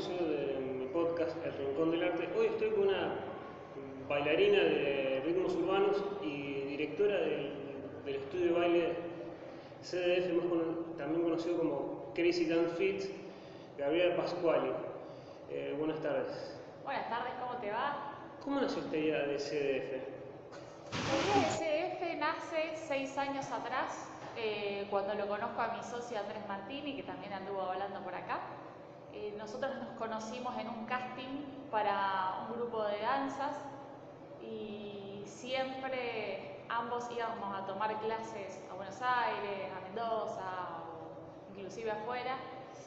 episodio de mi podcast El Rincón del Arte. Hoy estoy con una bailarina de ritmos urbanos y directora del, del estudio de baile CDF, más también conocido como Crazy Dance Fit, Gabriela Pascuali. Eh, buenas tardes. Buenas tardes, ¿cómo te va? ¿Cómo nació esta idea de CDF? El CDF nace seis años atrás, eh, cuando lo conozco a mi socio Andrés Martini, que también anduvo hablando por acá. Eh, nosotros nos conocimos en un casting para un grupo de danzas y siempre ambos íbamos a tomar clases a Buenos Aires, a Mendoza o inclusive afuera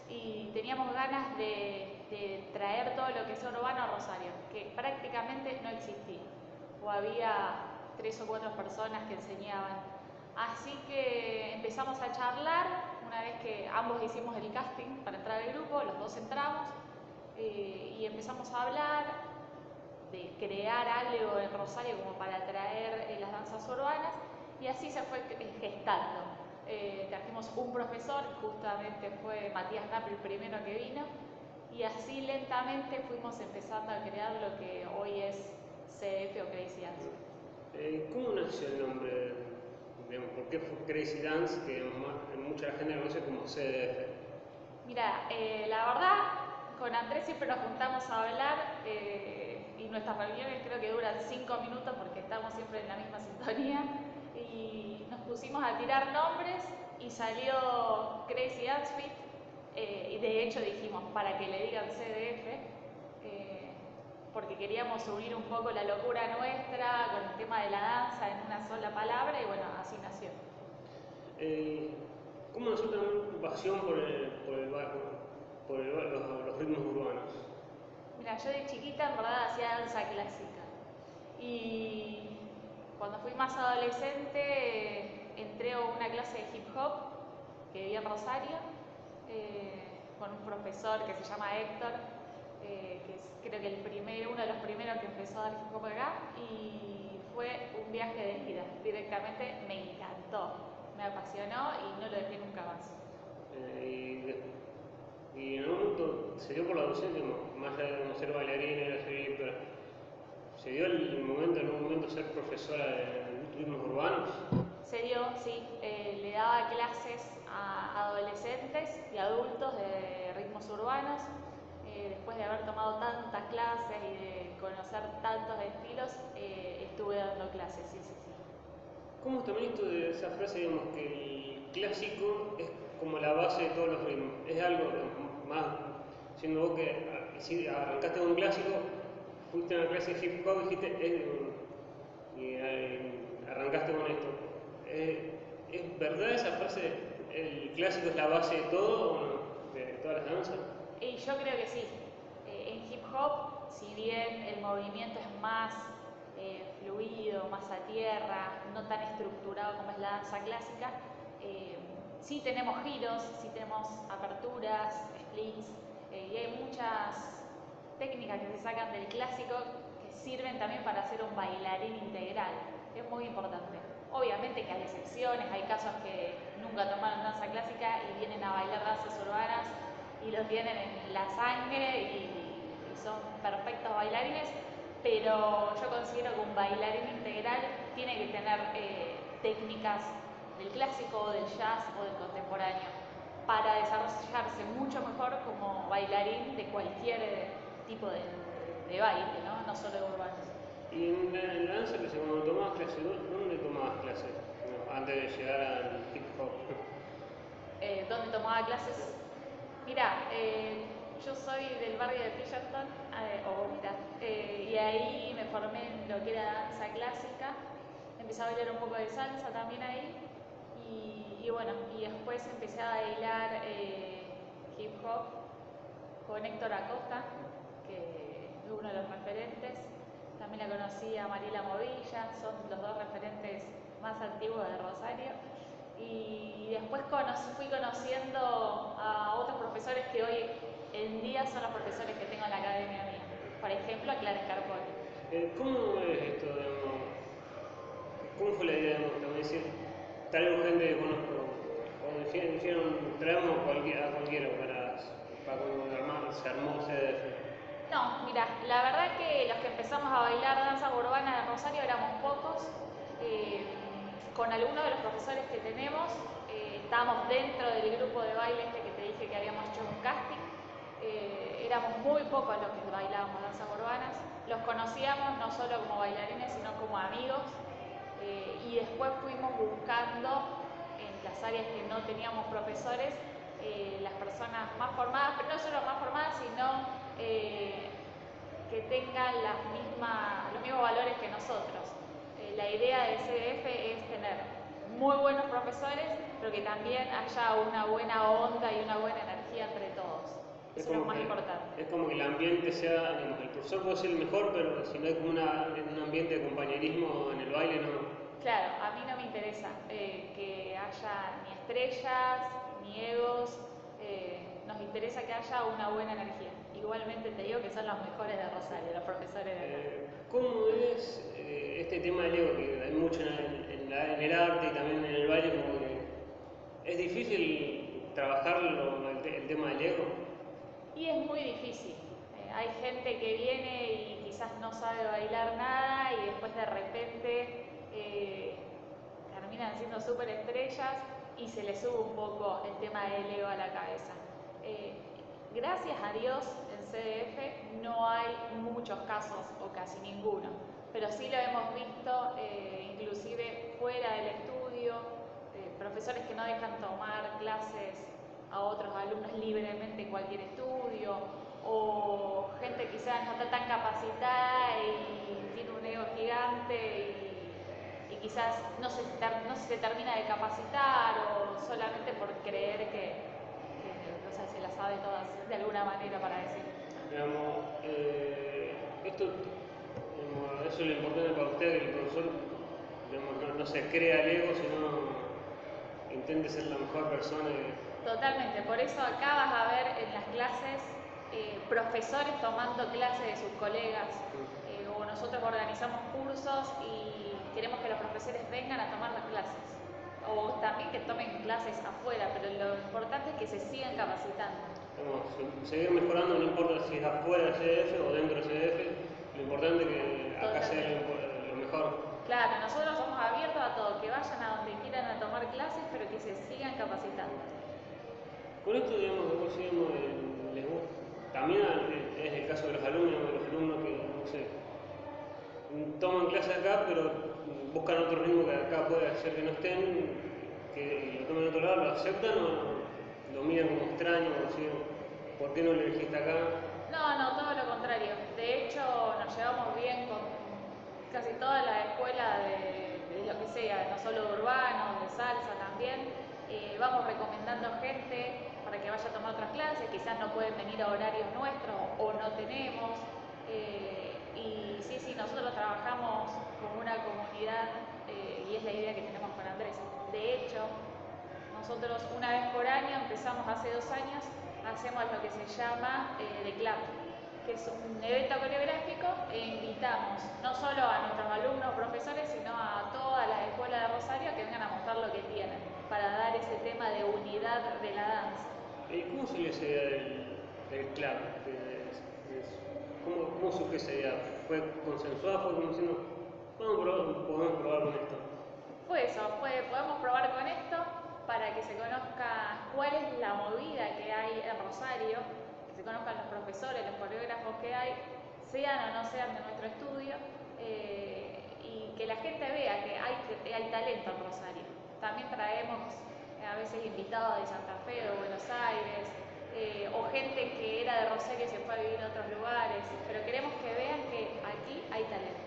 y teníamos ganas de, de traer todo lo que es urbano a Rosario, que prácticamente no existía o había tres o cuatro personas que enseñaban. Así que empezamos a charlar, una vez que ambos hicimos el casting para entrar al grupo, los dos entramos eh, y empezamos a hablar de crear algo en Rosario como para atraer eh, las danzas urbanas y así se fue eh, gestando. Eh, trajimos un profesor, justamente fue Matías Knapp el primero que vino y así lentamente fuimos empezando a crear lo que hoy es CDF o Crazy Dance. Eh, ¿Cómo nació el nombre? ¿Por qué fue Crazy Dance, que mucha gente conoce como CDF? Mira, eh, la verdad, con Andrés siempre nos juntamos a hablar eh, y nuestras reuniones creo que duran cinco minutos porque estamos siempre en la misma sintonía y nos pusimos a tirar nombres y salió Crazy Dance Fit eh, y de hecho dijimos para que le digan CDF porque queríamos unir un poco la locura nuestra con el tema de la danza en una sola palabra y bueno, así nació. Eh, ¿Cómo nació también tu pasión por, el, por, el, ba- por el ba- los, los ritmos urbanos? Mira, yo de chiquita en verdad hacía danza clásica y cuando fui más adolescente entré a una clase de hip hop que vivía en Rosario eh, con un profesor que se llama Héctor, eh, que es creo que el primer, uno de los primeros que empezó a dar hip hop acá y fue un viaje de ida, directamente me encantó, me apasionó y no lo dejé nunca más. Eh, y, en un momento se dio por la docencia, más allá de ser bailarina y ser directora, ¿se dio el momento, en algún momento, ser profesora de ritmos urbanos? Se dio, sí, eh, le daba clases a adolescentes y adultos de ritmos urbanos. Eh, después de haber tomado tantas clases y de conocer tantos estilos, eh, estuve dando clases, sí, sí, sí. ¿Cómo es también esto de esa frase, digamos, que el clásico es como la base de todos los ritmos? Es algo más, siendo vos que ah, si arrancaste con un clásico, fuiste a una clase de hip hop y dijiste, es, y eh, arrancaste con esto. Eh, ¿Es verdad esa frase, el clásico es la base de todo o no? De todas las danzas. Y yo creo que sí. Eh, en hip hop, si bien el movimiento es más eh, fluido, más a tierra, no tan estructurado como es la danza clásica, eh, sí tenemos giros, sí tenemos aperturas, splits, eh, y hay muchas técnicas que se sacan del clásico que sirven también para hacer un bailarín integral. Es muy importante. Obviamente que hay excepciones, hay casos que nunca tomaron danza clásica y vienen a bailar danzas urbanas y lo tienen en la sangre y, y son perfectos bailarines, pero yo considero que un bailarín integral tiene que tener eh, técnicas del clásico o del jazz o del contemporáneo para desarrollarse mucho mejor como bailarín de cualquier tipo de, de baile, ¿no? no solo de urbanos. Y en la, danza clásica, cuando tomabas clases, ¿dó- ¿dónde tomabas clases? No, antes de llegar al hip hop. eh, donde tomaba clases. Mira, eh, yo soy del barrio de Bridgerton, eh, o eh, y ahí me formé en lo que era danza clásica. Empecé a bailar un poco de salsa también ahí. Y, y bueno, y después empecé a bailar eh, hip hop con Héctor Acosta, que es uno de los referentes. También la conocí a Mariela Movilla, son los dos referentes más antiguos de Rosario. Y después fui conociendo a otros profesores que hoy en día son los profesores que tengo en la academia mía. Por ejemplo, a Clara Scarponi. Eh, ¿Cómo es esto, digamos? ¿Cómo fue la idea, digamos, también decir, traigo gente que conozco? O dijeron, traemos a cualquiera para, para armar se armó CDF? No, mira, la verdad que los que empezamos a bailar danza urbana de Rosario éramos pocos. Eh, con algunos de los profesores que tenemos, eh, estábamos dentro del grupo de baile este que te dije que habíamos hecho un casting. Eh, éramos muy pocos los que bailábamos danzas urbanas. Los conocíamos no solo como bailarines, sino como amigos. y después fuimos buscando en las áreas que no teníamos profesores las personas más formadas, pero no solo más formadas, sino eh, que tengan los mismos valores que nosotros. Eh, la idea del CDF es tener muy buenos profesores, pero que también haya una buena onda y una buena energía entre todos. Eso es lo más importante. Es como que el ambiente sea, el profesor puede ser el mejor, pero si no hay como un ambiente de compañerismo en el baile, no. Claro, a mí no me interesa eh, que haya ni estrellas, ni egos, nos interesa que haya una buena energía. Igualmente te digo que son los mejores de Rosario, los profesores de acá. Eh, ¿Cómo es eh, este tema del ego que hay mucho en, el arte y también en el baile? ¿Es difícil trabajarlo, el, tema del ego? Y es muy difícil. Eh, hay gente que viene y quizás no sabe bailar nada y después de repente terminan siendo súper estrellas y se le sube un poco el tema del ego a la cabeza. gracias a Dios CDF no hay muchos casos o casi ninguno, pero sí lo hemos visto eh, inclusive fuera del estudio, eh, profesores que no dejan tomar clases a otros alumnos libremente en cualquier estudio, o gente quizás no está tan capacitada y tiene un ego gigante y, quizás no se, termina de capacitar o solamente por creer que, que se las sabe todas de alguna manera para decir. Digamos, eh, esto, eso es lo importante para usted, que el profesor no, se crea el ego, sino intente ser la mejor persona. Totalmente, por eso acá vas a ver en las clases eh, profesores tomando clases de sus colegas, eh, o nosotros organizamos cursos y queremos que los profesores vengan a tomar las clases, o también que tomen clases afuera, pero lo importante es que se sigan capacitando. Seguir mejorando, no importa si es afuera del CDF o dentro del CDF, lo importante es que acá sea lo, mejor. Claro, nosotros somos abiertos a todo, que vayan a donde quieran a tomar clases, pero que se sigan capacitando. Con esto, digamos, digamos les también es el caso de los alumnos, de los alumnos que, no sé, toman clases acá, pero buscan otro ritmo que acá puede hacer que no estén, que lo tomen en otro lado, lo aceptan o lo miran como extraño, ¿por qué no lo elegiste acá? No, no, todo lo contrario. De hecho, nos llevamos bien con casi toda la escuela de, lo que sea, no solo de urbano, de salsa también. Eh, vamos recomendando gente para que vaya a tomar otras clases, quizás no pueden venir a horarios nuestros o no tenemos. Eh, y sí, sí, nosotros trabajamos como una comunidad eh, y es la idea que tenemos con Andrés. De hecho, nosotros una vez por año, empezamos hace dos años, hacemos lo que se llama The Club, que es un evento coreográfico e invitamos no solo a nuestros alumnos profesores, sino a toda la escuela de Rosario que vengan a mostrar lo que tienen, para dar ese tema de unidad de la danza. ¿Y cómo surgió esa idea del, club? ¿Cómo, ¿Cómo, surgió esa idea? ¿Fue consensuada? ¿Fue como diciendo, podemos probar con esto? Fue eso, fue, podemos probar con esto para que se conozca cuál es la movida que hay en Rosario, se conozcan los profesores, los coreógrafos que hay, sean o no sean de nuestro estudio, eh, y que la gente vea que hay, talento en Rosario. También traemos eh, a veces invitados de Santa Fe, o Buenos Aires, eh, o gente que era de Rosario y se fue a vivir en otros lugares, pero queremos que vean que aquí hay talento.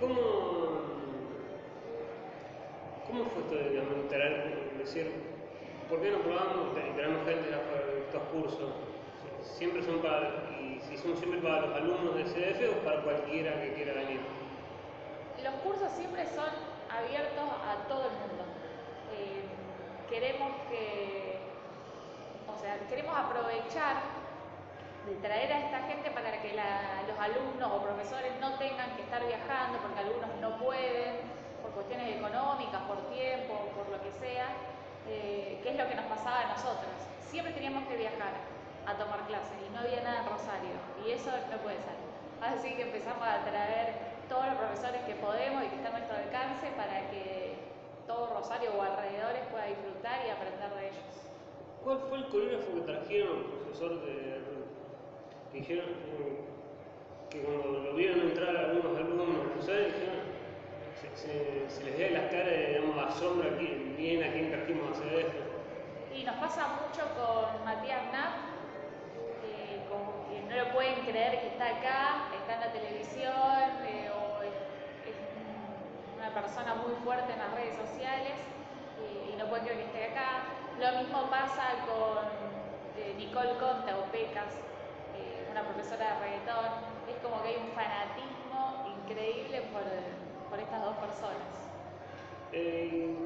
¿Cómo ¿Cómo fue esto de digamos, decir, ¿por qué no probamos tenemos gente de estos cursos? ¿Siempre son para, y si son siempre para los alumnos del CDF o para cualquiera que quiera venir? Los cursos siempre son abiertos a todo el mundo. Eh, queremos que, o sea, queremos aprovechar de traer a esta gente para que los alumnos o profesores no tengan que estar viajando porque algunos no pueden cuestiones económicas, por tiempo, por lo que sea, eh, qué es lo que nos pasaba a nosotros. Siempre teníamos que viajar a tomar clases y no había nada en eso no puede ser. Así que empezamos a traer todos los profesores que podemos y que están a nuestro alcance para que todo Rosario o alrededores pueda disfrutar y aprender de ellos. ¿Cuál fue el coreógrafo que trajeron, profesor de que dijeron que cuando lo vieron entrar algunos alumnos, profesores, dijeron, se, se, les veía las caras de digamos, asombro aquí, bien a quién trajimos a hacer esto? Y nos pasa mucho con Matías Knapp, pueden creer que está acá, está en la televisión, eh, o es, una persona muy fuerte en las redes sociales eh, y no pueden creer que esté acá. Lo mismo pasa con eh, Nicole Conte o Pecas, una profesora de reggaetón. Es como que hay un fanatismo increíble por, por estas dos personas.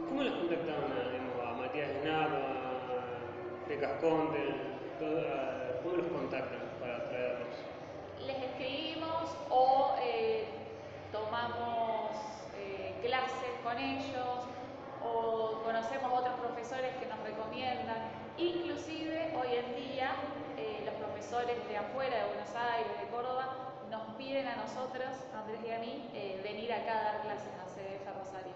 ¿Cómo les contactaron a, a Matías Knapp, a Pecas Conte? ¿Cómo los contactan Les escribimos o eh, tomamos eh, clases con ellos o conocemos otros profesores que nos recomiendan. Inclusive hoy en día eh, los profesores de afuera, de Buenos Aires, de Córdoba, nos piden a nosotros, Andrés y a mí, venir acá a dar clases a CDF Rosario.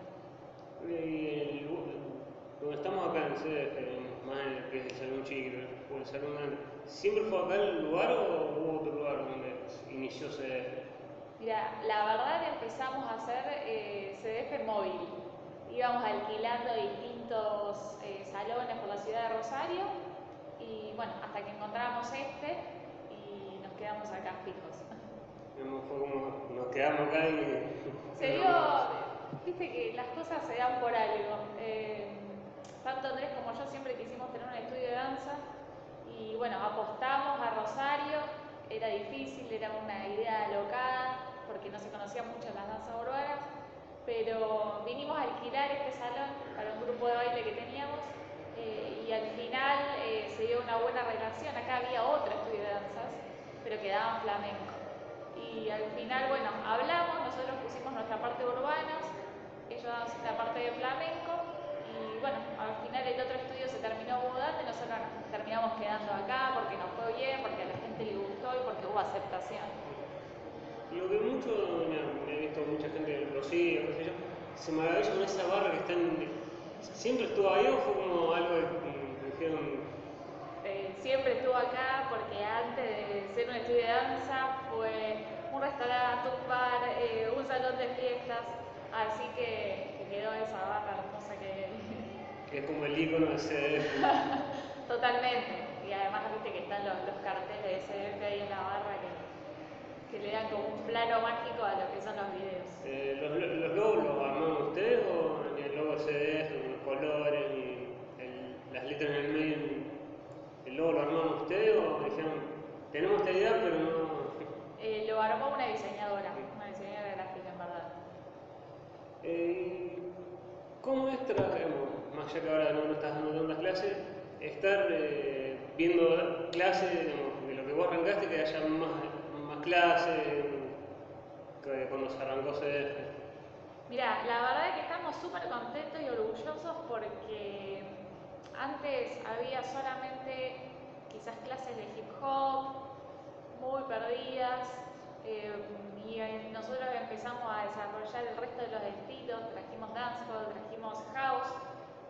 Donde estamos acá en CDF, más en el que es el salón chiquito, o el salón grande, ¿siempre fue acá el lugar o hubo otro lugar donde inició CDF? Mira, la verdad empezamos a hacer eh, CDF móvil. Íbamos alquilando distintos eh, salones por la ciudad de Rosario y bueno, hasta que encontramos este y nos quedamos acá fijos. Fue como nos quedamos acá y... Se dio, viste que las cosas se dan por algo. Andrés como yo siempre quisimos tener un estudio de danza y bueno, apostamos a Rosario, era difícil, era una idea local, porque no se conocían mucho las danzas urbanas, pero vinimos a alquilar este salón para un grupo de baile que teníamos eh, y al final eh, se dio una buena relación. Acá había otro estudio de danzas, pero que daban flamenco. Y al final, bueno, hablamos, nosotros pusimos nuestra parte urbana, ellos la parte de flamenco y bueno, al final el otro estudio se terminó mudando y nosotros nos terminamos quedando acá porque nos fue bien, porque a la gente le gustó y porque hubo aceptación. Lo que mucho, me he visto mucha gente lo sigue, qué sé yo, se maravilla con esa barra que están. ¿Siempre estuvo ahí o fue como algo que dijeron? Eh, siempre estuvo acá porque antes de ser un estudio de danza fue un restaurante, un bar, eh, un salón de fiestas, así que, que quedó esa barra hermosa que, es como el icono de CDF. Totalmente. Y además viste que están los, carteles de CDF ahí en la barra que, le dan como un plano mágico a lo que son los videos. Eh, los, ¿Los logos los armaron ustedes o ni el logo CDF, los colores, ni las letras en el medio? ¿El logo lo armaron ustedes o dijeron, tenemos esta idea pero no... Eh, lo armó una diseñadora, una diseñadora gráfica en verdad. Eh, ¿Cómo es trabajar, más allá que ahora no, estás dando tantas clases, estar eh, viendo clases de lo que vos arrancaste, que haya más, más clases que cuando se arrancó CDF? Mira, la verdad es que estamos súper contentos y orgullosos porque antes había solamente quizás clases de hip hop muy perdidas, eh, y nosotros empezamos a desarrollar el resto de los estilos, trajimos dancehall, trajimos house,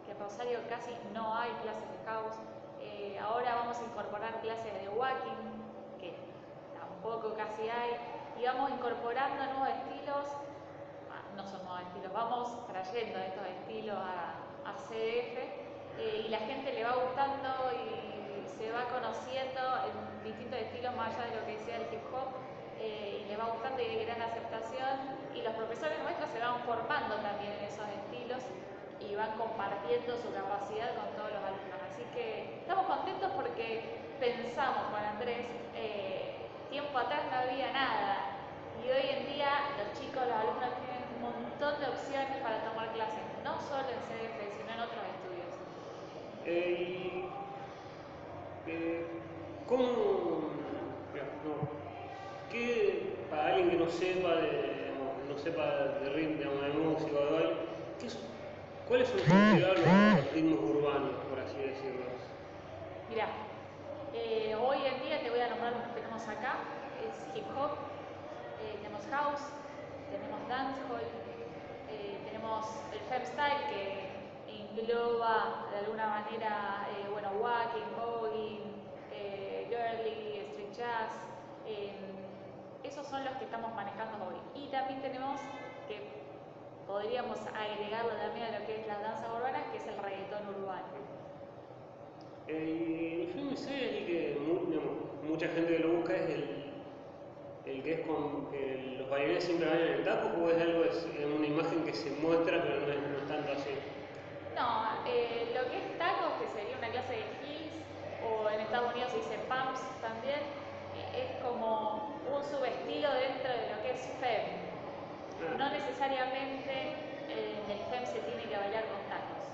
que en Rosario casi no hay clases de house. Eh, ahora vamos a incorporar clases de walking, que tampoco casi hay, y vamos incorporando nuevos estilos, ah, no son nuevos estilos, vamos trayendo estos estilos a, CDF eh, y la gente le va gustando y se va conociendo en distintos estilos más allá de lo que sea el hip hop eh, y le va gustando y hay gran aceptación y los profesores nuestros se van formando también en esos estilos y van compartiendo su capacidad con todos los alumnos. Así que estamos contentos porque pensamos con Andrés, eh, tiempo atrás no había nada y hoy en día los chicos, los alumnos tienen un montón de opciones para tomar clases, no solo en CDF, sino en otros estudios. Eh, ¿Cómo? No, ¿Qué, para alguien que no sepa de, no sepa de ritmo, de música, baile, ¿cuáles son los ritmos urbanos, por así decirlo? Mira, eh, hoy en día te voy a nombrar los que tenemos acá. es hip hop, eh, tenemos house, tenemos dancehall, eh, tenemos el femstyle que engloba de alguna manera, bueno, walking, voguing, girly, street jazz. esos son los que estamos manejando hoy. Y también tenemos que podríamos agregarlo también a lo que es las danzas urbanas, que es el reggaetón urbano. El es el que mucha gente que lo busca es el, el que es con que los bailarines siempre bailan en tacos o es algo, es una imagen que se muestra pero no es, tanto así. No, eh, lo que es tacos, que sería una clase de heels, o en Estados Unidos se dice pumps también, eh, es como un subestilo dentro de lo que es FEM. No necesariamente eh, el FEM se tiene que bailar con tacos.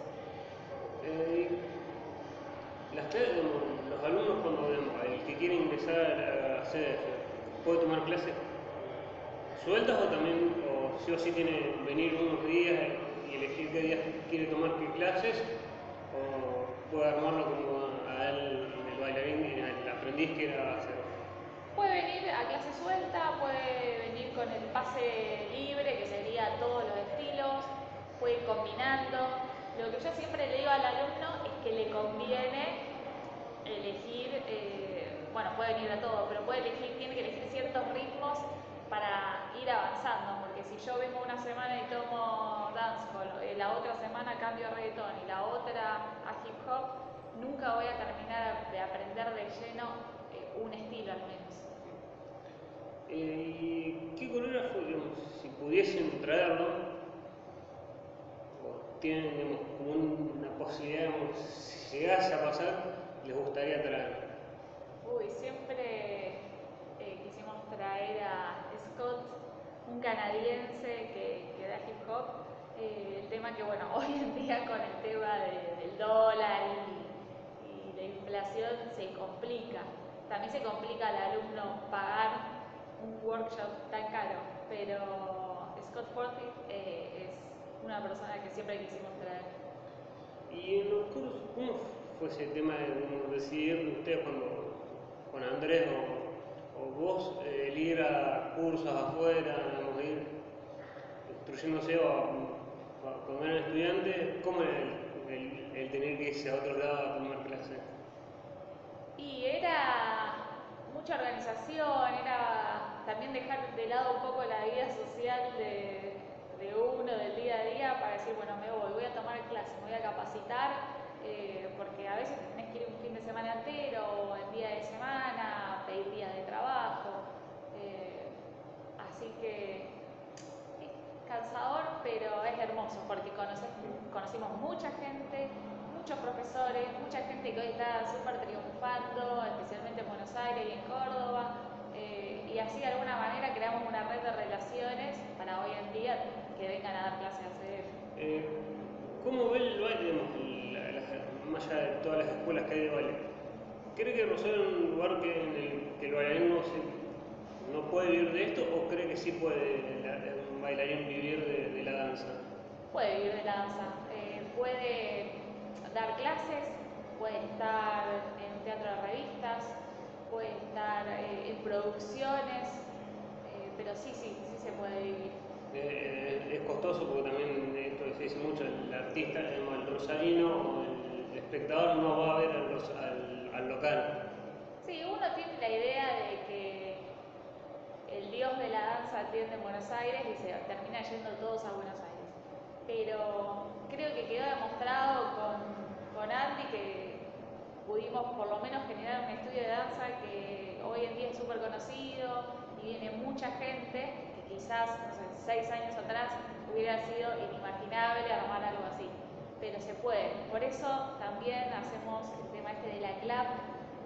las, los alumnos cuando el que quiere ingresar a CDF, puede tomar clases sueltas o también, o sí o sí tiene venir unos días y elegir qué días quiere tomar qué clases, o puede armarlo como a él, el bailarín, el aprendiz quiera hacer. Puede venir a clase suelta, puede venir con el pase libre, que sería todos los estilos, puede ir combinando. Lo que yo siempre le digo al alumno es que le conviene elegir eh, bueno, puede venir a todo, pero puede elegir, tiene que elegir ciertos ritmos para ir avanzando, porque si yo vengo una semana y tomo dancehall, y la otra semana cambio a reggaetón y la otra a hip hop, nunca voy a terminar de aprender de lleno eh, un estilo al menos. Eh, ¿Qué coreógrafo, si pudiesen traerlo, tienen como una posibilidad, si llegase a pasar, les gustaría traerlo? Uy, siempre eh, quisimos traer a Scott, un canadiense que, que da hip hop. Eh, el tema que, bueno, hoy en día con el tema del dólar y, la inflación se complica. También se complica al alumno pagar un workshop tan caro, pero Scott Forsyth eh, es una persona que siempre quisimos traer. ¿Y en los cursos, cómo fue ese tema de decidir ustedes cuando con Andrés o, vos eh, el ir a cursos afuera, digamos, ir instruyéndose o cuando eran estudiantes, ¿cómo era el, el, tener que irse a otro lado a tomar clases? Y era mucha organización, era también dejar de lado un poco la vida social de, de uno, del día a día, para decir, bueno, me voy, voy a tomar clases, me voy a capacitar eh, porque a veces tenés que ir un fin de semana entero o en día de semana, pedir días de trabajo. Eh, así que es cansador, pero es hermoso porque conocimos mucha gente, muchos profesores, mucha gente que hoy está súper triunfando, especialmente en Buenos Aires y en Córdoba. Eh, y así de alguna manera creamos una red de relaciones para hoy en día que vengan a dar clases a CDF. ¿Cómo ve el baile? más allá de todas las escuelas que hay de baile. ¿Cree que Rosario es un lugar que, en el que el bailarín no, puede vivir de esto o cree que sí puede un bailarín vivir de, la danza? Puede vivir de la danza, eh, puede dar clases, puede estar en teatro de revistas, puede estar eh, en producciones, eh, pero sí, sí, sí se puede vivir. Es costoso porque también esto se dice mucho, el artista, el rosarino o el espectador no va a ver al, local. Sí, uno tiene la idea de que el dios de la danza atiende en Buenos Aires y se termina yendo todos a Buenos Aires. Pero creo que quedó demostrado con, con Andy que pudimos por lo menos generar un estudio de danza que hoy en día es súper conocido y viene mucha gente quizás, no sé, seis años atrás hubiera sido inimaginable armar algo así pero se puede. Por eso también hacemos el tema este de la CLAP,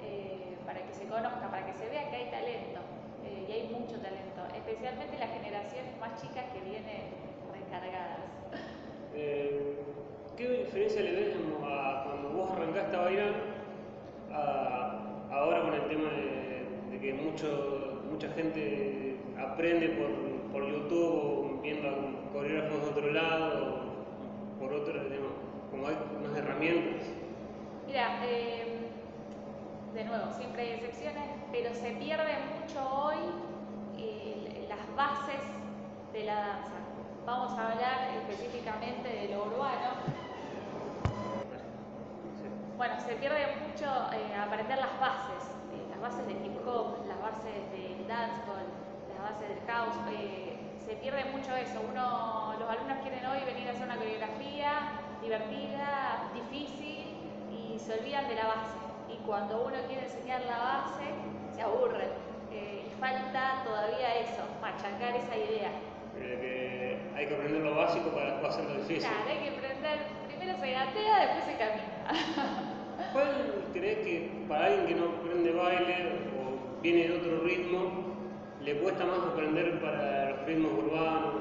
eh, para que se conozca, para que se vea que hay talento, eh, y hay mucho talento, especialmente las generaciones más chicas que vienen recargadas. Eh, ¿Qué diferencia le ves a cuando vos arrancaste a bailar ahora con el tema de, que mucho, mucha gente aprende por, por YouTube viendo a coreógrafos de otro lado, por otro, como hay unas herramientas. Mira, eh, de nuevo, siempre hay excepciones, pero se pierde mucho hoy eh, las bases de la danza. Vamos a hablar específicamente de lo urbano. Bueno, se pierde mucho eh, aprender las bases, eh, las bases del hip hop, las bases del dancehall, bases del house. se pierde mucho eso. Uno, los alumnos quieren hoy venir a hacer una coreografía divertida, difícil y se olvidan de la base y cuando uno quiere enseñar la base, se aburre. Eh, y falta todavía eso, machacar esa idea. que hay que aprender lo básico para después hacerlo difícil. Claro, hay que aprender, primero se gatea, después se camina. ¿Cuál crees que para alguien que no aprende baile o viene de otro ritmo, le cuesta más aprender para los ritmos urbanos?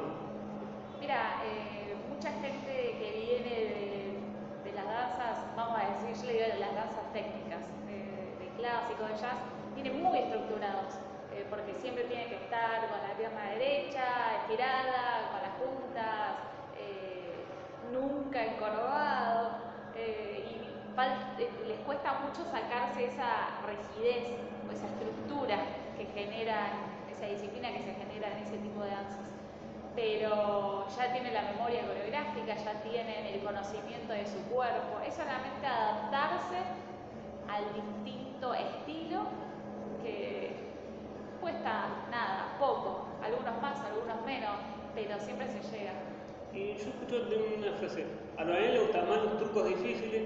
Mira, eh, mucha gente que viene de, de, las danzas, vamos a decir, yo le digo de las danzas técnicas, clásico de jazz, tiene muy estructurados, eh, porque siempre tiene que estar con la pierna derecha, estirada, con las puntas, eh, nunca encorvado, y les cuesta mucho sacarse esa rigidez o esa estructura que genera, esa disciplina que se genera en ese tipo de danzas. Pero ya tienen la memoria coreográfica, ya tienen el conocimiento de su cuerpo, es solamente adaptarse al distinto estilo que cuesta nada, poco, algunos más, algunos menos, pero siempre se llega. Y yo escucho de una frase, a los le gustan más los trucos difíciles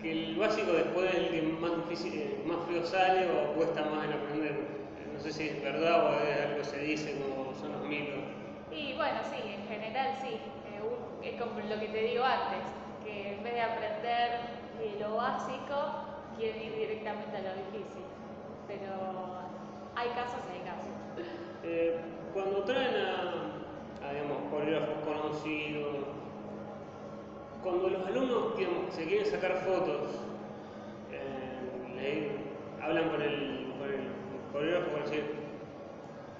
que el básico después es el que más difícil, más frío sale o cuesta más en aprender. No sé si es verdad o es algo que se dice como son los mitos. Y bueno, sí, en general sí. Eh, es como lo que te digo antes, que en vez de aprender eh, lo básico, quieren ir directamente a lo difícil. Pero hay casos y hay casos. Eh, cuando traen a, digamos, coreógrafos conocidos, cuando los alumnos se quieren sacar fotos, eh, hablan con el coreógrafo para decir,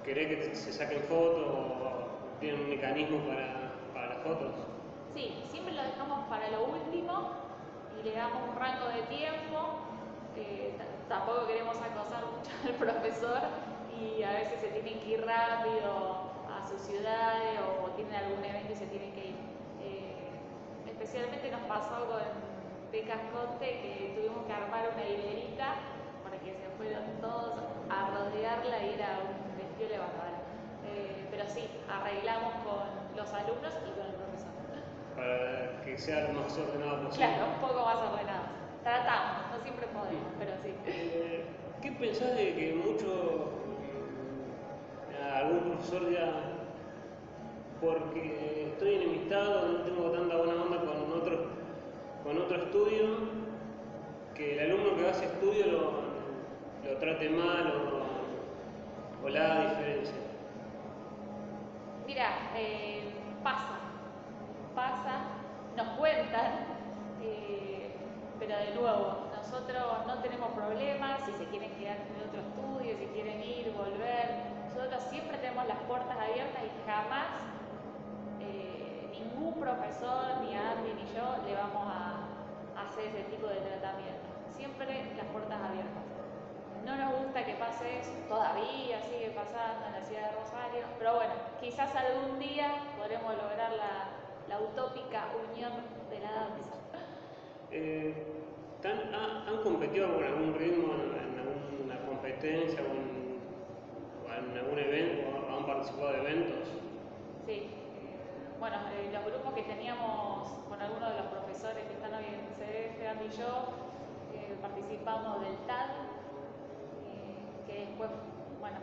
¿querés que se saquen fotos o tienen un mecanismo para, para las fotos? Sí, siempre lo dejamos para lo último y le damos un rango de tiempo tampoco queremos acosar mucho al profesor y a veces se tienen que ir rápido a sus ciudades o, tienen algún evento y se tienen que ir. Eh, especialmente nos pasó con Becas Conte que armar una hilerita porque se fueron todos a rodearla y era un desfile bárbaro. Eh, pero sí, arreglamos con los alumnos y con el profesor. Para que sea lo más ordenado posible. Claro, un poco más ordenado. Tratamos, no siempre podemos, pero sí. Eh, ¿Qué pensás de que mucho, mm, algún profesor ya, porque estoy enemistado, no tengo tanta buena onda con otro, con otro estudio, que el alumno que hace estudio lo, trate mal o, o la diferencia? Mira, eh, pasa, pasa, nos cuentan. Eh, pero de nuevo, nosotros no tenemos problemas si se quieren quedar en otro estudio, si quieren ir, volver. Nosotros siempre tenemos las puertas abiertas y jamás eh, ningún profesor, ni Andy ni yo, le vamos a, hacer ese tipo de tratamiento. Siempre las puertas abiertas. No nos gusta que pase eso, todavía pasando en la ciudad de Rosario, pero bueno, quizás algún día podremos lograr la, la utópica unión de la danza. Eh, ¿han, competido con algún ritmo en, alguna competencia o en, algún evento o han participado de eventos? Sí. Bueno, eh, los grupos que teníamos con algunos de los profesores que están hoy en CDF, Andy y yo, eh, participamos del TAD, que después, bueno,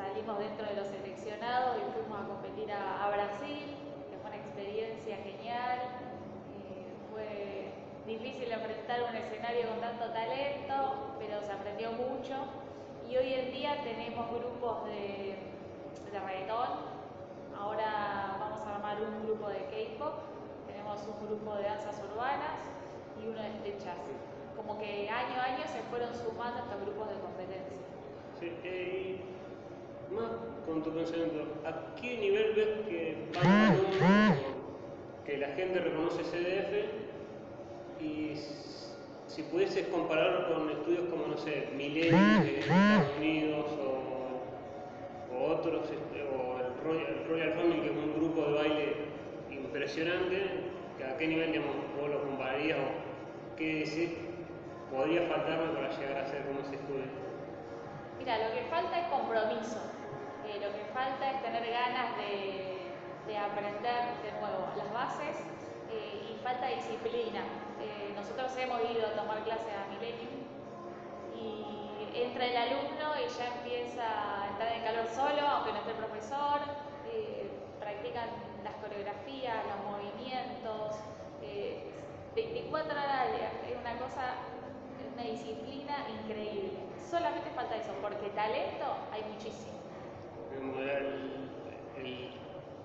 salimos dentro de los seleccionados y fuimos a competir a Brasil, que fue una experiencia genial difícil enfrentar un escenario con tanto talento, pero se aprendió mucho. Y hoy en día tenemos grupos de, de reggaetón, ahora vamos a armar un grupo de K-pop, tenemos un grupo de danzas urbanas y uno de flechas. Como que año a año se fueron sumando estos grupos de competencia. Sí, eh, más con tu pensamiento, ¿a qué nivel ves que va que la gente reconoce CDF y si pudieses compararlo con estudios como, no sé, Millennium de Estados Unidos o, o otros, este, o el Royal, Royal Family, que es un grupo de baile impresionante, que ¿a qué nivel digamos, vos lo compararías o qué decís podría faltarme para llegar a ser como ese estudio? Mira, lo que falta es compromiso, eh, lo que falta es tener ganas de, de aprender de nuevo las bases eh, y falta disciplina. Eh, nosotros hemos ido a tomar clases a Millennium y entra el alumno y ya empieza a entrar en calor solo, aunque no esté el profesor, practican las coreografías, los movimientos, 24 horas al día, es una cosa, una disciplina increíble. Solamente falta eso, porque talento hay muchísimo.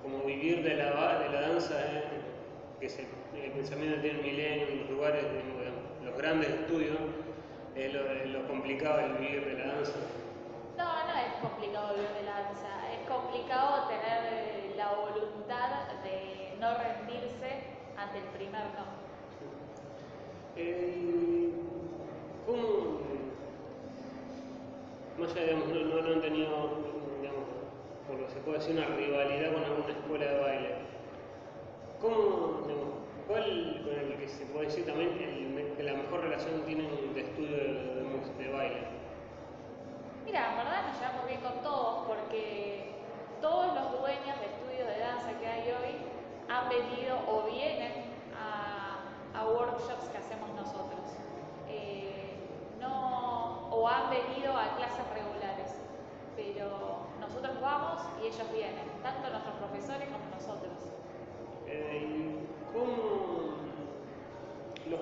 Como vivir de la, de la danza que es el, pensamiento tiene milenio en los lugares, de, los grandes estudios, es lo, complicado el vivir de la danza. No, no es complicado vivir de la danza, es complicado tener la voluntad de no rendirse ante el primer no. Eh, ¿Cómo, más allá, digamos, no, no, han tenido, por se puede decir, una rivalidad con alguna escuela de baile? ¿Cómo, ¿Cuál con el que se puede decir también que la mejor relación tienen de estudio de, baile? Mira, en verdad nos llevamos bien con todos porque todos los dueños de estudios de danza que hay hoy han venido o vienen a, workshops que hacemos nosotros. Eh, no, o han venido a clases regulares, pero nosotros vamos y ellos vienen, tanto nuestros profesores como nosotros. Eh, ¿Cómo los,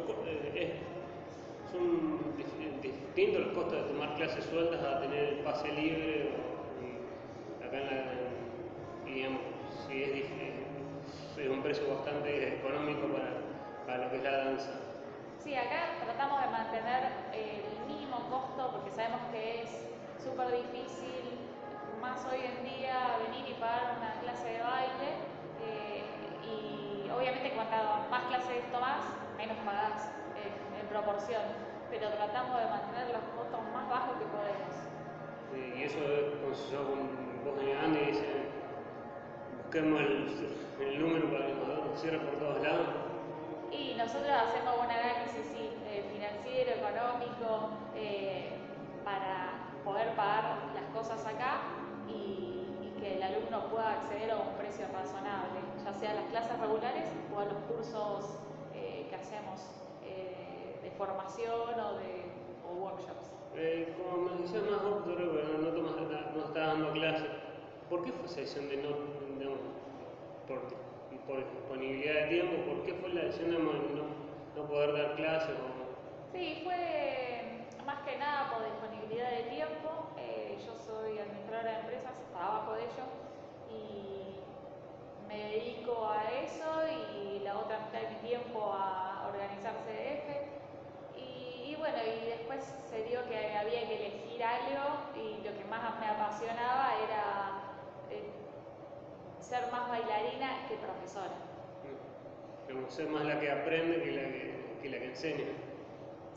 eh, son distintos los costos de tomar clases sueltas a tener el pase libre? O, acá en la, digamos, si es, es, un precio bastante económico para, para lo que es la danza. Sí, acá tratamos de mantener el mínimo costo porque sabemos que es súper difícil, más hoy en día, venir y pagar una clase de baile. Eh, y obviamente cuando más clases tomás, menos pagás en, proporción, pero tratamos de mantener los costos más bajos que podemos. y eso es yo con vos grande y dicen, busquemos el, número para que nos cierre por todos lados. Y nosotros hacemos un análisis eh, financiero, económico, eh, para poder pagar las cosas acá y que el alumno pueda acceder a un precio razonable, ya sea las clases regulares o a los cursos eh, que hacemos eh, de formación o de workshops. Eh, como me decía más doctor, no, no, no está dando clases, ¿por qué fue esa decisión de no, por, por, disponibilidad de tiempo, por qué fue la decisión de no, poder dar clases? Sí, fue más que nada por disponibilidad de tiempo. De empresas trabajo de ello y me dedico a eso y la otra mitad de mi tiempo a organizar CDF. Y, bueno, y después se dio que había que elegir algo y lo que más me apasionaba era eh, ser más bailarina que profesora. Como ser más la que aprende que la que, la que enseña.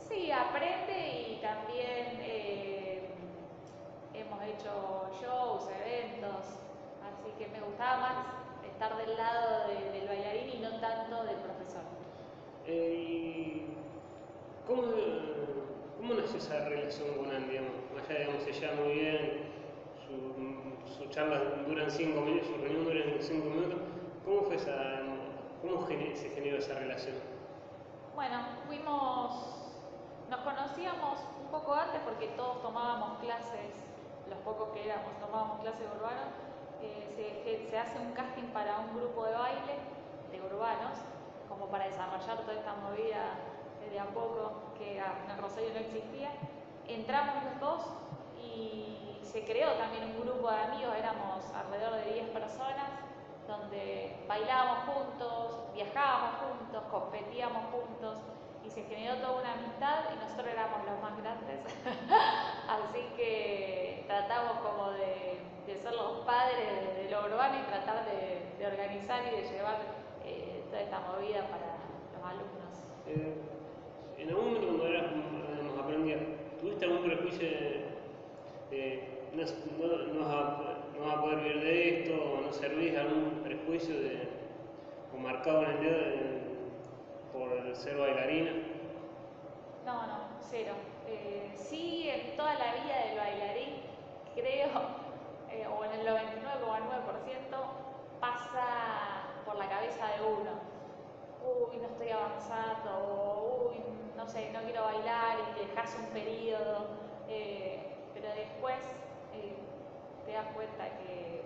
Sí, aprende y también eh, hemos hecho shows, eventos, así que me gustaba más estar del lado del bailarín y no tanto del profesor. Eh, ¿cómo, ¿Cómo nació esa relación con Andy? Allá digamos, se lleva muy bien, sus su charlas duran cinco minutos, su reunión dura cinco minutos. ¿Cómo fue esa, cómo se generó esa relación? Bueno, fuimos, nos conocíamos un poco antes porque todos tomábamos clases los pocos que éramos, tomábamos clases de urbano, eh, se, hace un casting para un grupo de baile de urbanos, como para desarrollar toda esta movida de a poco que en Rosario no existía. Entramos los dos y se creó también un grupo de amigos, éramos alrededor de 10 personas, donde bailábamos juntos, viajábamos juntos, competíamos juntos y se generó toda una amistad y nosotros éramos los más grandes. Así que tratamos como de, ser los padres de, lo urbano y tratar de, organizar y de llevar eh, toda esta movida para los alumnos. Eh, en algún momento cuando eras, digamos, aprendías, ¿tuviste algún prejuicio de, de no, no, no, vas a, poder vivir de esto, o no servís algún prejuicio de, o marcado en el dedo de- por ser bailarina? No, no, cero. Eh, sí, en toda la vida del bailarín, creo, eh, o en el 99,9%, pasa por la cabeza de uno. Uy, no estoy avanzando, o uy, no sé, no quiero bailar y dejarse un periodo. eh, pero después eh, te das cuenta que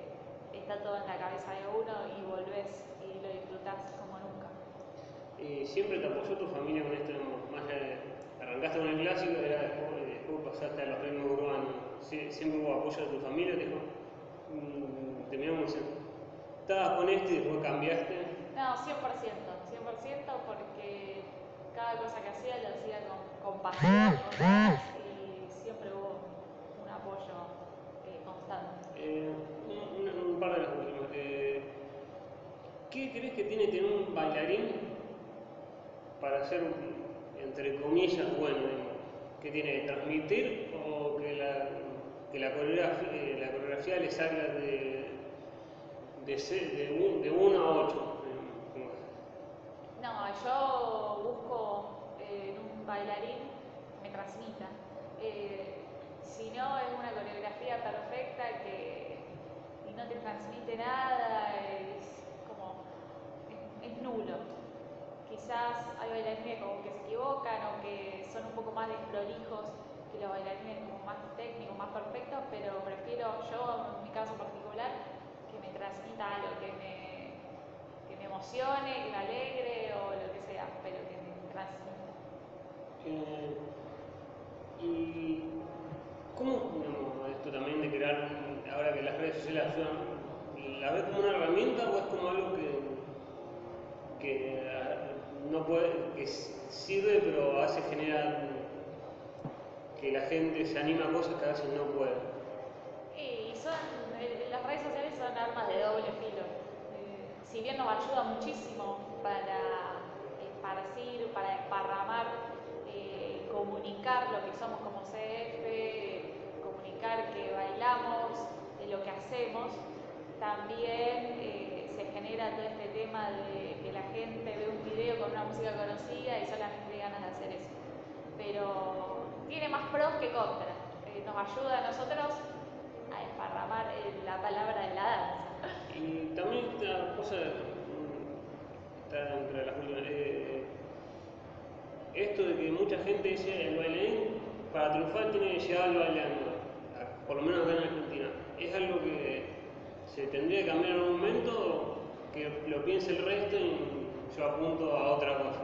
está todo en la cabeza de uno y volvés y lo disfrutás como ¿Y siempre te apoyó tu familia con esto? Más allá de, arrancaste con el clásico, era después, después pasaste a los ritmos urbanos. Sie- ¿Siempre hubo apoyo de tu familia? Te dijo, mm, terminamos estabas con esto y después cambiaste. No, 100%, 100% porque cada cosa que hacía lo hacía con, con pasión, y siempre hubo un apoyo eh, constante. Eh, un, un- un par de las últimas. Eh, ¿Qué crees que tiene que tener un bailarín para ser, entre comillas, bueno? digamos? ¿Qué tiene que transmitir o que la, que la, coreografía, eh, la coreografía le salga de, de, de, de 1 a 8? No, yo busco eh, en un bailarín que me transmita. Eh, si no, es una coreografía perfecta que no te transmite nada, es como, es, es nulo. Quizás hay bailarines como que se equivocan o que son un poco más desprolijos que los bailarines como más técnicos, más perfectos, pero prefiero yo, en mi caso particular, que me transmita algo, que me, que me emocione, que me alegre o lo que sea, pero que me transmita. Eh, ¿Y cómo, digamos, esto también de crear, ahora que las redes sociales ayudan, la ves como una herramienta o es como algo que, no puede, que sirve pero a veces que la gente se anima a cosas que a veces no puede? Y son, eh, las redes sociales son armas de doble filo. Eh, si bien nos ayuda muchísimo para esparcir, para desparramar, eh, comunicar lo que somos como CF, eh, comunicar que bailamos, lo que hacemos, también eh, se genera todo este tema de que la gente ve un video con una música conocida y solamente ganas de hacer eso. Pero tiene más pros que contras. Eh, nos ayuda a nosotros a desparramar eh, la palabra de la danza. Y también esta cosa, mm, está entre las últimas, eh, esto de que mucha gente dice el bailarín para triunfar tiene que llegar bailando, por lo menos acá en Argentina. ¿Es algo que se tendría que cambiar en algún momento que lo piense el resto y yo apunto a otra cosa?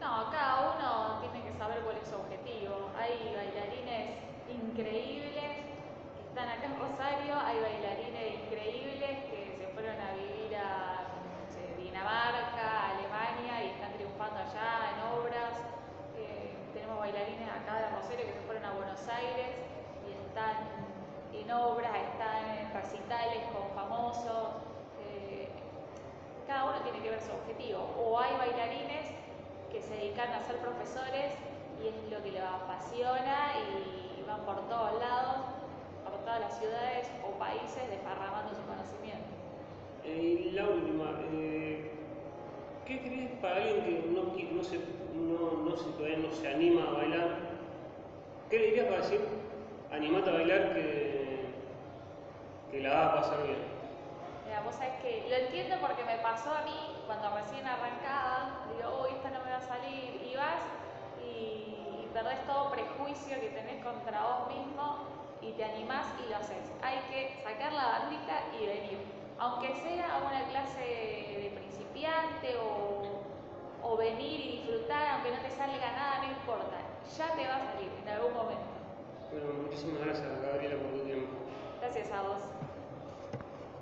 No, cada uno tiene que saber cuál es su objetivo. Hay bailarines increíbles que están acá en Rosario, hay bailarines increíbles que se fueron a vivir a sé, Dinamarca, Alemania y están triunfando allá en obras. Eh, tenemos bailarines acá de Rosario que se fueron a Buenos Aires y están en obras, están en recitales con famosos. Eh, cada uno tiene que ver su objetivo. O hay bailarines que se dedican a ser profesores y es lo que los apasiona y van por todos lados, por todas las ciudades o países desparramando su conocimiento. Y la última, ¿qué crees para alguien que no, no, se, no, se, no se anima a bailar? ¿Qué le dirías para decir, animate a bailar que, que la vas a pasar bien? Mira, vos sabés que lo entiendo porque me pasó a mí cuando recién arrancaba, digo, uy, esta no me va a salir, y vas y, y perdés todo prejuicio que tenés contra vos mismo y te animás y lo haces. Hay que sacar la bandita y venir. Aunque sea a una clase de principiante o, o venir y disfrutar, aunque no te salga nada, no importa. Ya te va a salir en algún momento. Bueno, muchísimas gracias Gabriela por tu tiempo. Gracias a vos.